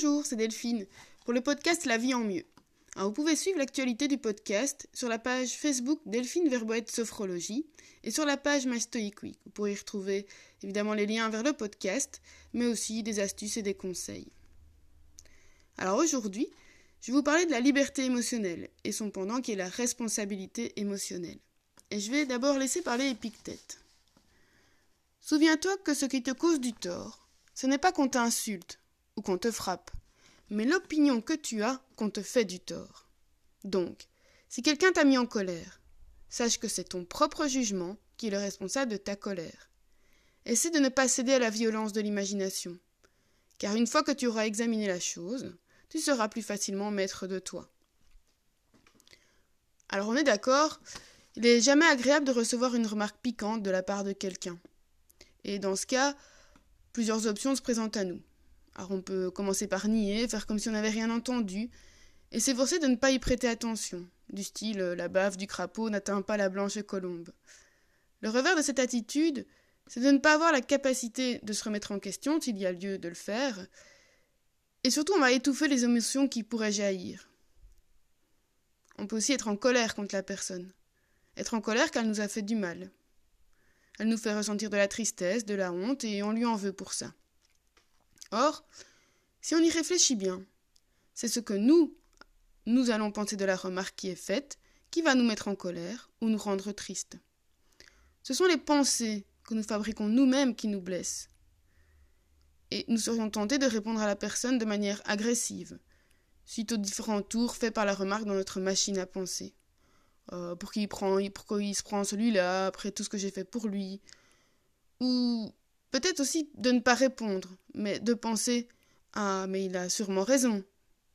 Bonjour, c'est Delphine pour le podcast La vie en mieux. vous pouvez suivre l'actualité du podcast sur la page Facebook Delphine Verboët Sophrologie et sur la page Week. Vous pourrez y retrouver évidemment les liens vers le podcast, mais aussi des astuces et des conseils. Alors aujourd'hui, je vais vous parler de la liberté émotionnelle et son pendant qui est la responsabilité émotionnelle. Et je vais d'abord laisser parler Épictète. Souviens-toi que ce qui te cause du tort, ce n'est pas qu'on t'insulte ou qu'on te frappe, mais l'opinion que tu as qu'on te fait du tort. Donc, si quelqu'un t'a mis en colère, sache que c'est ton propre jugement qui est le responsable de ta colère. Essaie de ne pas céder à la violence de l'imagination, car une fois que tu auras examiné la chose, tu seras plus facilement maître de toi. Alors on est d'accord, il n'est jamais agréable de recevoir une remarque piquante de la part de quelqu'un. Et dans ce cas, plusieurs options se présentent à nous. Alors on peut commencer par nier, faire comme si on n'avait rien entendu, et s'efforcer de ne pas y prêter attention, du style la bave du crapaud n'atteint pas la blanche colombe. Le revers de cette attitude, c'est de ne pas avoir la capacité de se remettre en question s'il y a lieu de le faire, et surtout on va étouffer les émotions qui pourraient jaillir. On peut aussi être en colère contre la personne, être en colère qu'elle nous a fait du mal. Elle nous fait ressentir de la tristesse, de la honte, et on lui en veut pour ça. Or, si on y réfléchit bien, c'est ce que nous, nous allons penser de la remarque qui est faite, qui va nous mettre en colère ou nous rendre tristes. Ce sont les pensées que nous fabriquons nous-mêmes qui nous blessent. Et nous serions tentés de répondre à la personne de manière agressive, suite aux différents tours faits par la remarque dans notre machine à penser. Euh, pour qui pourquoi il se prend celui-là, après tout ce que j'ai fait pour lui. Ou Peut-être aussi de ne pas répondre, mais de penser Ah, mais il a sûrement raison.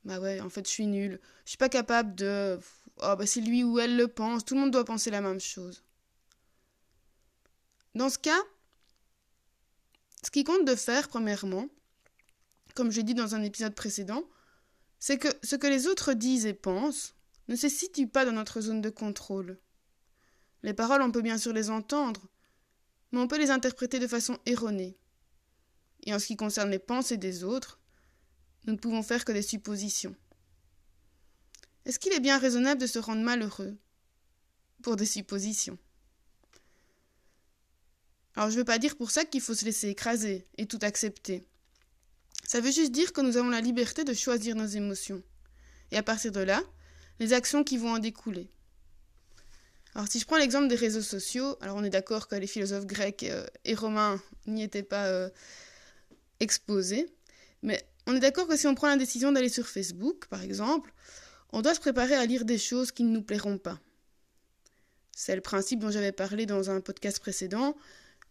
Bah ouais, en fait, je suis nulle. Je suis pas capable de. Oh, bah c'est lui ou elle le pense. Tout le monde doit penser la même chose. Dans ce cas, ce qui compte de faire, premièrement, comme j'ai dit dans un épisode précédent, c'est que ce que les autres disent et pensent ne se situe pas dans notre zone de contrôle. Les paroles, on peut bien sûr les entendre, mais on peut les interpréter de façon erronée. Et en ce qui concerne les pensées des autres, nous ne pouvons faire que des suppositions. Est-ce qu'il est bien raisonnable de se rendre malheureux pour des suppositions? Alors je ne veux pas dire pour ça qu'il faut se laisser écraser et tout accepter. Ça veut juste dire que nous avons la liberté de choisir nos émotions. Et à partir de là, les actions qui vont en découler. Alors si je prends l'exemple des réseaux sociaux, alors on est d'accord que les philosophes grecs euh, et romains n'y étaient pas euh, exposés, mais on est d'accord que si on prend la décision d'aller sur Facebook, par exemple, on doit se préparer à lire des choses qui ne nous plairont pas. C'est le principe dont j'avais parlé dans un podcast précédent.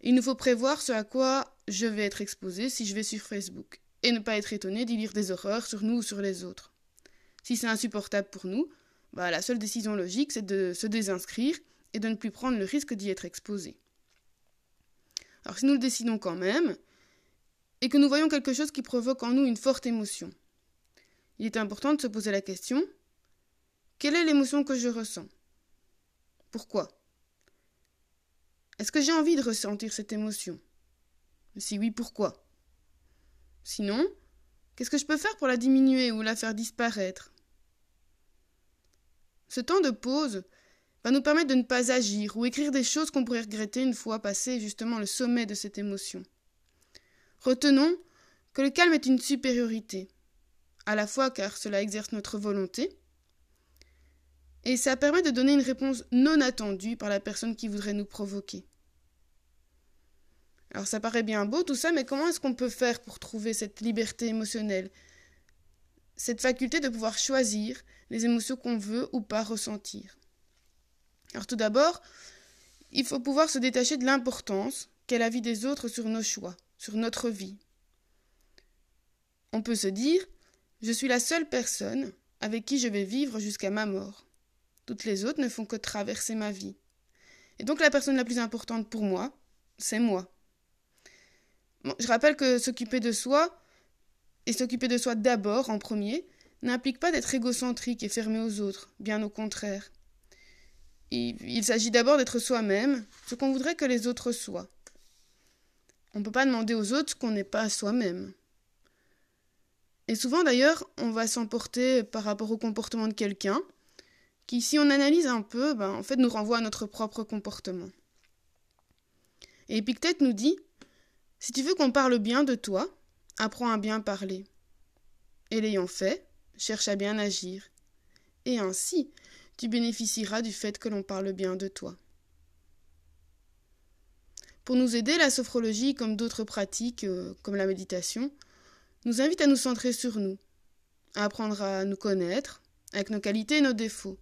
Il nous faut prévoir ce à quoi je vais être exposé si je vais sur Facebook, et ne pas être étonné d'y lire des horreurs sur nous ou sur les autres. Si c'est insupportable pour nous, bah, la seule décision logique, c'est de se désinscrire et de ne plus prendre le risque d'y être exposé. Alors si nous le décidons quand même, et que nous voyons quelque chose qui provoque en nous une forte émotion, il est important de se poser la question quelle est l'émotion que je ressens? Pourquoi? Est-ce que j'ai envie de ressentir cette émotion? Si oui, pourquoi? Sinon, qu'est-ce que je peux faire pour la diminuer ou la faire disparaître? Ce temps de pause va nous permettre de ne pas agir ou écrire des choses qu'on pourrait regretter une fois passé justement le sommet de cette émotion. Retenons que le calme est une supériorité, à la fois car cela exerce notre volonté, et ça permet de donner une réponse non attendue par la personne qui voudrait nous provoquer. Alors ça paraît bien beau tout ça, mais comment est-ce qu'on peut faire pour trouver cette liberté émotionnelle? Cette faculté de pouvoir choisir les émotions qu'on veut ou pas ressentir. Alors tout d'abord, il faut pouvoir se détacher de l'importance qu'est la vie des autres sur nos choix, sur notre vie. On peut se dire je suis la seule personne avec qui je vais vivre jusqu'à ma mort. Toutes les autres ne font que traverser ma vie. Et donc la personne la plus importante pour moi, c'est moi. je rappelle que s'occuper de soi, et s'occuper de soi d'abord, en premier, n'implique pas d'être égocentrique et fermé aux autres, bien au contraire. Il, s'agit d'abord d'être soi-même, ce qu'on voudrait que les autres soient. On ne peut pas demander aux autres ce qu'on n'est pas soi-même. Et Et souvent d'ailleurs, on va s'emporter par rapport au comportement de quelqu'un, qui si on analyse un peu, ben, en fait nous renvoie à notre propre comportement. Et Épictète nous dit Si tu veux qu'on parle bien de toi, apprends à bien parler. Et l'ayant fait, cherche à bien agir. Et ainsi, tu bénéficieras du fait que l'on parle bien de toi. Pour nous aider, la sophrologie, comme d'autres pratiques, euh, comme la méditation, nous invite à nous centrer sur nous, à apprendre à nous connaître, avec nos qualités et nos défauts,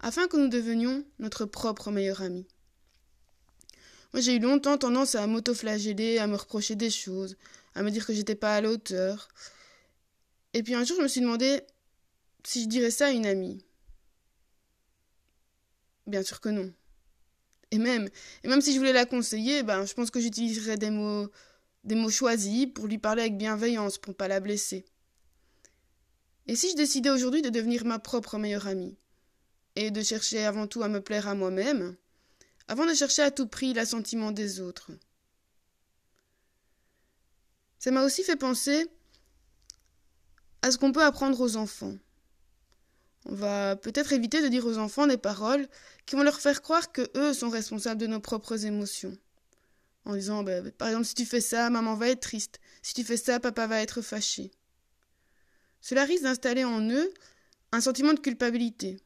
afin que nous devenions notre propre meilleur ami. Moi, j'ai eu longtemps tendance à m'autoflageller, à me reprocher des choses, à me dire que j'étais pas à la hauteur. Et puis un jour, je me suis demandé si je dirais ça à une amie. Bien sûr que non. Et même, et même si je voulais la conseiller, ben, je pense que j'utiliserais des mots, des mots choisis pour lui parler avec bienveillance, pour ne pas la blesser. Et si je décidais aujourd'hui de devenir ma propre meilleure amie, et de chercher avant tout à me plaire à moi-même, avant de chercher à tout prix l'assentiment des autres. Ça m'a aussi fait penser à ce qu'on peut apprendre aux enfants. On va peut-être éviter de dire aux enfants des paroles qui vont leur faire croire que eux sont responsables de nos propres émotions. En disant, bah, par exemple, si tu fais ça, maman va être triste. Si tu fais ça, papa va être fâché. Cela risque d'installer en eux un sentiment de culpabilité.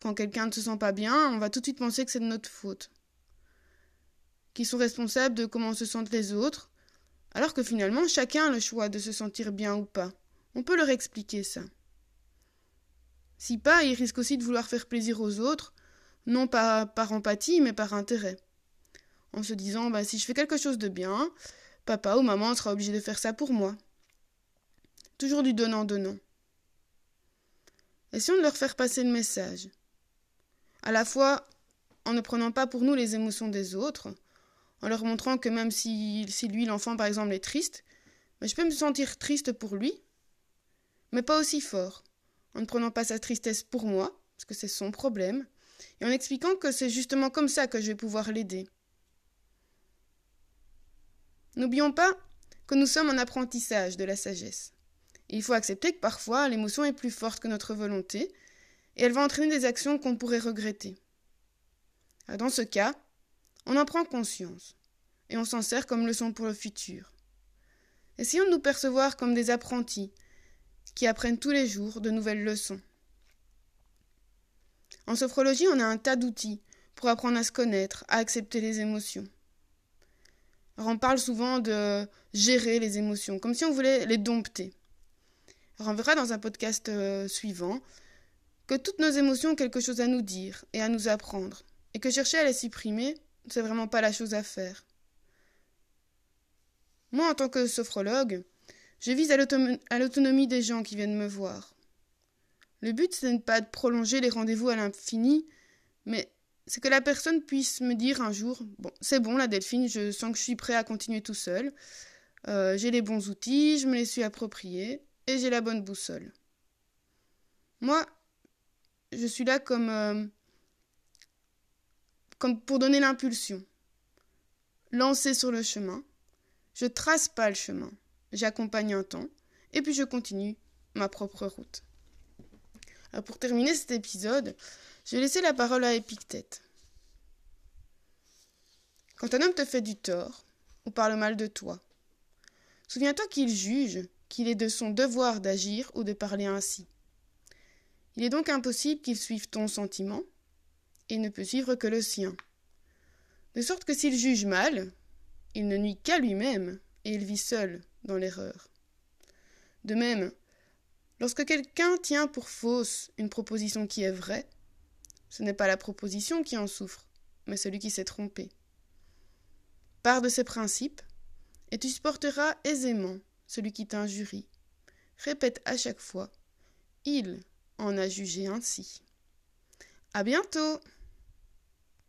Quand quelqu'un ne se sent pas bien, on va tout de suite penser que c'est de notre faute. Qu'ils sont responsables de comment se sentent les autres, alors que finalement chacun a le choix de se sentir bien ou pas. On peut leur expliquer ça. Si pas, ils risquent aussi de vouloir faire plaisir aux autres, non pas par empathie, mais par intérêt. En se disant, bah, si je fais quelque chose de bien, papa ou maman sera obligé de faire ça pour moi. Toujours du donnant-donnant. Essayons de leur faire passer le message à la fois en ne prenant pas pour nous les émotions des autres, en leur montrant que même si, lui, l'enfant par exemple, est triste, mais je peux me sentir triste pour lui, mais pas aussi fort, en ne prenant pas sa tristesse pour moi, parce que c'est son problème, et en expliquant que c'est justement comme ça que je vais pouvoir l'aider. N'oublions pas que nous sommes en apprentissage de la sagesse. il faut accepter que parfois l'émotion est plus forte que notre volonté, et elle va entraîner des actions qu'on pourrait regretter. Ah, dans ce cas, on en prend conscience, et on s'en sert comme leçon pour le futur. Essayons de nous percevoir comme des apprentis qui apprennent tous les jours de nouvelles leçons. En sophrologie, on a un tas d'outils pour apprendre à se connaître, à accepter les émotions. On parle souvent de gérer les émotions, comme si on voulait les dompter. On verra dans un podcast euh, suivant que toutes nos émotions ont quelque chose à nous dire et à nous apprendre, et que chercher à les supprimer, c'est vraiment pas la chose à faire. Moi, en tant que sophrologue, je vise à l'autonomie des gens qui viennent me voir. Le but, ce n'est pas de prolonger les rendez-vous à l'infini, mais c'est que la personne puisse me dire un jour Bon, c'est bon, la Delphine, je sens que je suis prêt à continuer tout seul. Euh, j'ai les bons outils, je me les suis appropriés, et j'ai la bonne boussole. Moi, je suis là comme, euh, comme pour donner l'impulsion. Lancer sur le chemin. Je trace pas le chemin. J'accompagne un temps. Et puis je continue ma propre route. Pour terminer cet épisode, je vais laisser la parole à Épictète. Quand un homme te fait du tort, ou parle mal de toi, souviens-toi qu'il juge qu'il est de son devoir d'agir ou de parler ainsi. Il est donc impossible qu'il suive ton sentiment, et ne peut suivre que le sien. De sorte que s'il juge mal, il ne nuit qu'à lui-même, et il vit seul dans l'erreur. De même, lorsque quelqu'un tient pour fausse une proposition qui est vraie, ce n'est pas la proposition qui en souffre, mais celui qui s'est trompé. Pars de ces principes, et tu supporteras aisément celui qui t'injurie. Répète à chaque fois Il en a jugé ainsi. À bientôt!